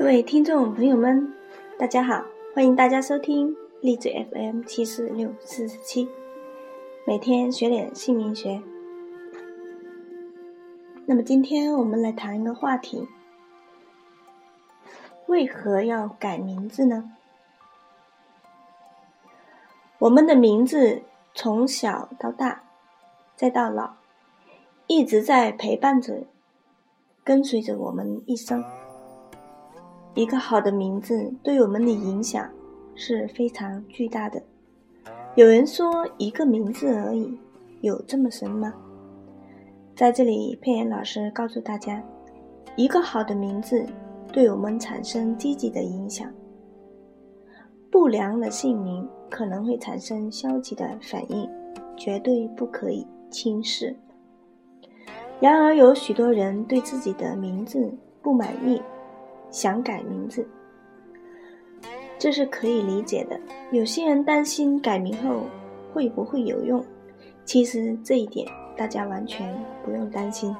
各位听众朋友们，大家好，欢迎大家收听励志 FM 七四六四十七，每天学点姓名学。那么今天我们来谈一个话题：为何要改名字呢？我们的名字从小到大，再到老，一直在陪伴着、跟随着我们一生。一个好的名字对我们的影响是非常巨大的。有人说，一个名字而已，有这么神吗？在这里，佩妍老师告诉大家，一个好的名字对我们产生积极的影响，不良的姓名可能会产生消极的反应，绝对不可以轻视。然而，有许多人对自己的名字不满意。想改名字，这是可以理解的。有些人担心改名后会不会有用，其实这一点大家完全不用担心。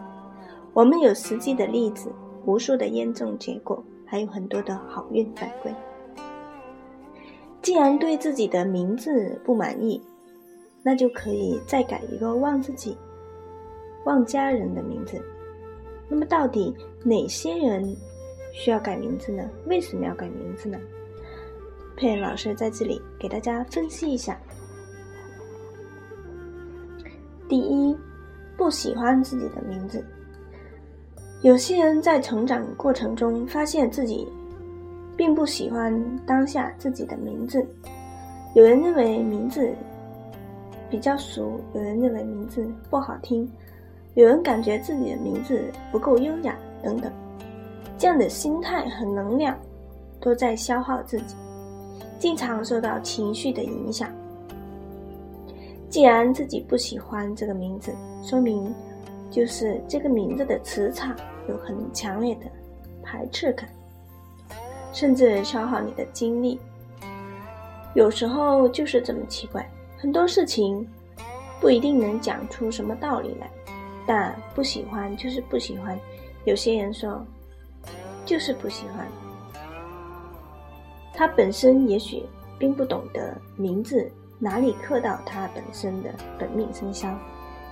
我们有实际的例子，无数的验证结果，还有很多的好运反馈。既然对自己的名字不满意，那就可以再改一个旺自己、旺家人的名字。那么，到底哪些人？需要改名字呢？为什么要改名字呢？佩恩老师在这里给大家分析一下。第一，不喜欢自己的名字。有些人在成长过程中发现自己并不喜欢当下自己的名字。有人认为名字比较俗，有人认为名字不好听，有人感觉自己的名字不够优雅，等等。这样的心态和能量都在消耗自己，经常受到情绪的影响。既然自己不喜欢这个名字，说明就是这个名字的磁场有很强烈的排斥感，甚至消耗你的精力。有时候就是这么奇怪，很多事情不一定能讲出什么道理来，但不喜欢就是不喜欢。有些人说。就是不喜欢，他本身也许并不懂得名字哪里刻到他本身的本命生肖，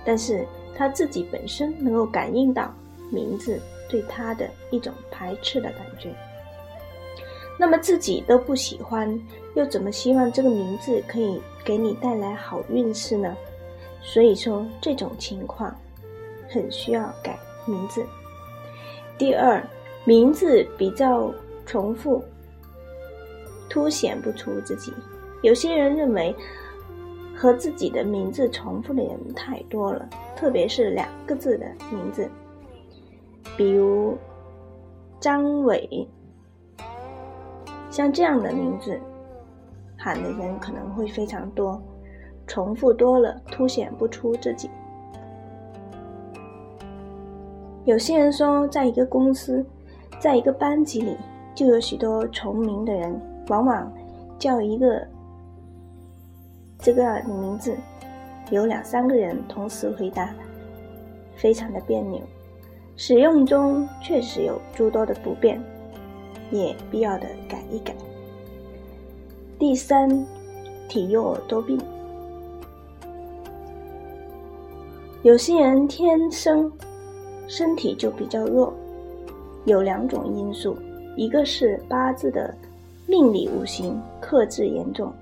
但是他自己本身能够感应到名字对他的一种排斥的感觉。那么自己都不喜欢，又怎么希望这个名字可以给你带来好运势呢？所以说这种情况很需要改名字。第二。名字比较重复，凸显不出自己。有些人认为和自己的名字重复的人太多了，特别是两个字的名字，比如张伟，像这样的名字喊的人可能会非常多，重复多了，凸显不出自己。有些人说，在一个公司。在一个班级里，就有许多重名的人，往往叫一个这个名字，有两三个人同时回答，非常的别扭。使用中确实有诸多的不便，也必要的改一改。第三，体弱多病，有些人天生身体就比较弱。有两种因素，一个是八字的命理五行克制严重，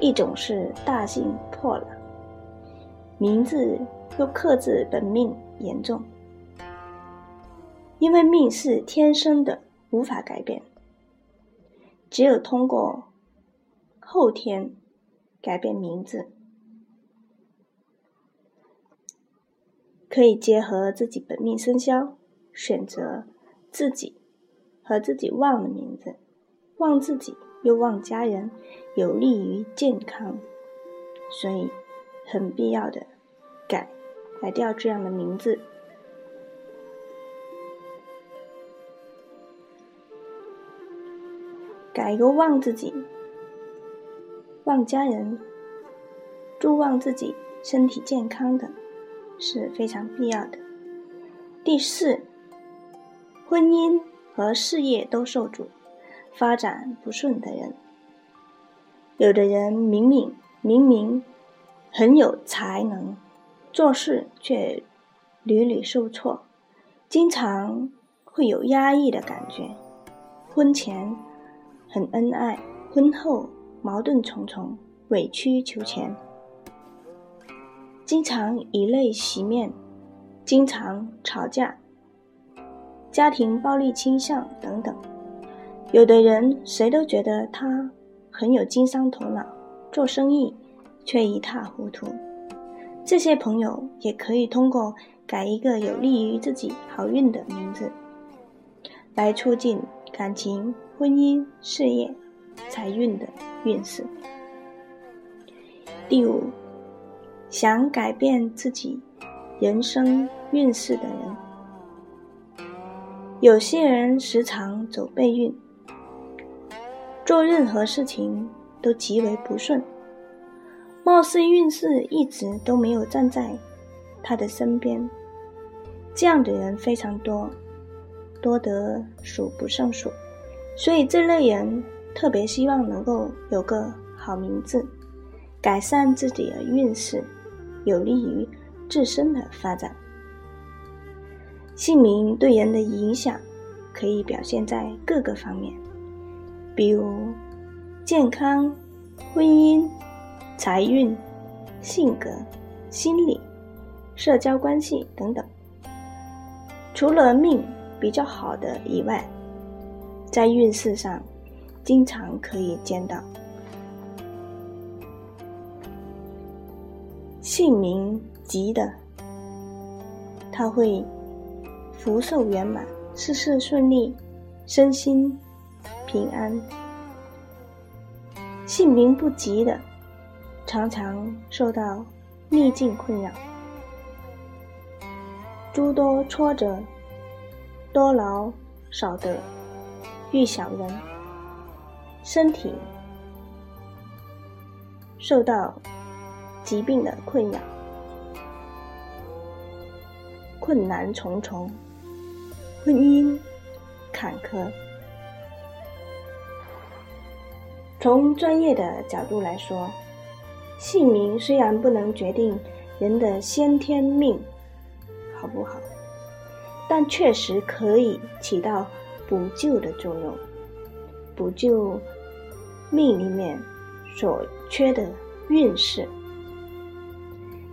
一种是大姓破了，名字又克制本命严重。因为命是天生的，无法改变，只有通过后天改变名字，可以结合自己本命生肖选择。自己和自己旺的名字，旺自己又旺家人，有利于健康，所以很必要的改改掉这样的名字，改一个旺自己、旺家人、祝旺自己身体健康的，是非常必要的。第四。婚姻和事业都受阻、发展不顺的人。有的人明明明明很有才能，做事却屡屡受挫，经常会有压抑的感觉。婚前很恩爱，婚后矛盾重重，委曲求全，经常以泪洗面，经常吵架，家庭暴力倾向等等。有的人谁都觉得他。很有经商头脑，做生意却一塌糊涂。这些朋友也可以通过改一个有利于自己好运的名字，来促进感情、婚姻、事业、财运的运势。第五，想改变自己人生运势的人，有些人时常走背运。做任何事情都极为不顺，貌似运势一直都没有站在他的身边。这样的人非常多，多得数不胜数。所以这类人特别希望能够有个好名字，改善自己的运势，有利于自身的发展。姓名对人的影响可以表现在各个方面。比如健康、婚姻、财运、性格、心理、社交关系等等。除了命比较好的以外，在运势上经常可以见到姓名吉的，他会福寿圆满，事事顺利，身心。平安，姓名不吉的，常常受到逆境困扰，诸多挫折，多劳少得，遇小人，身体受到疾病的困扰，困难重重，婚姻坎坷。从专业的角度来说，姓名虽然不能决定人的先天命好不好，但确实可以起到补救的作用，补救命里面所缺的运势，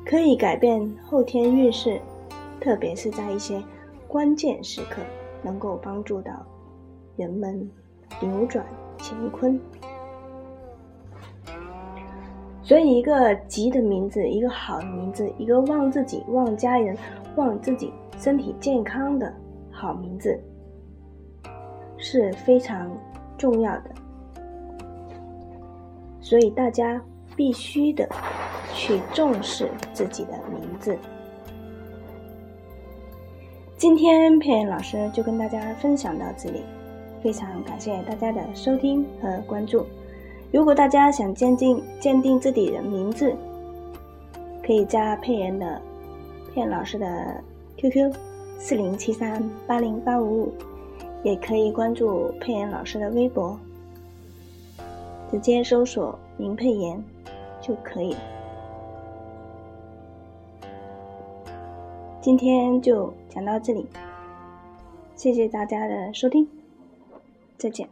可以改变后天运势，特别是在一些关键时刻，能够帮助到人们扭转乾坤。所以，一个吉的名字，一个好的名字，一个旺自己、旺家人、旺自己身体健康的好名字，是非常重要的。所以，大家必须的去重视自己的名字。今天佩妍老师就跟大家分享到这里，非常感谢大家的收听和关注。如果大家想鉴定鉴定自己的名字，可以加佩妍的佩妍老师的 QQ 四零七三八零八五五，也可以关注佩妍老师的微博，直接搜索“林佩妍”就可以。今天就讲到这里，谢谢大家的收听，再见。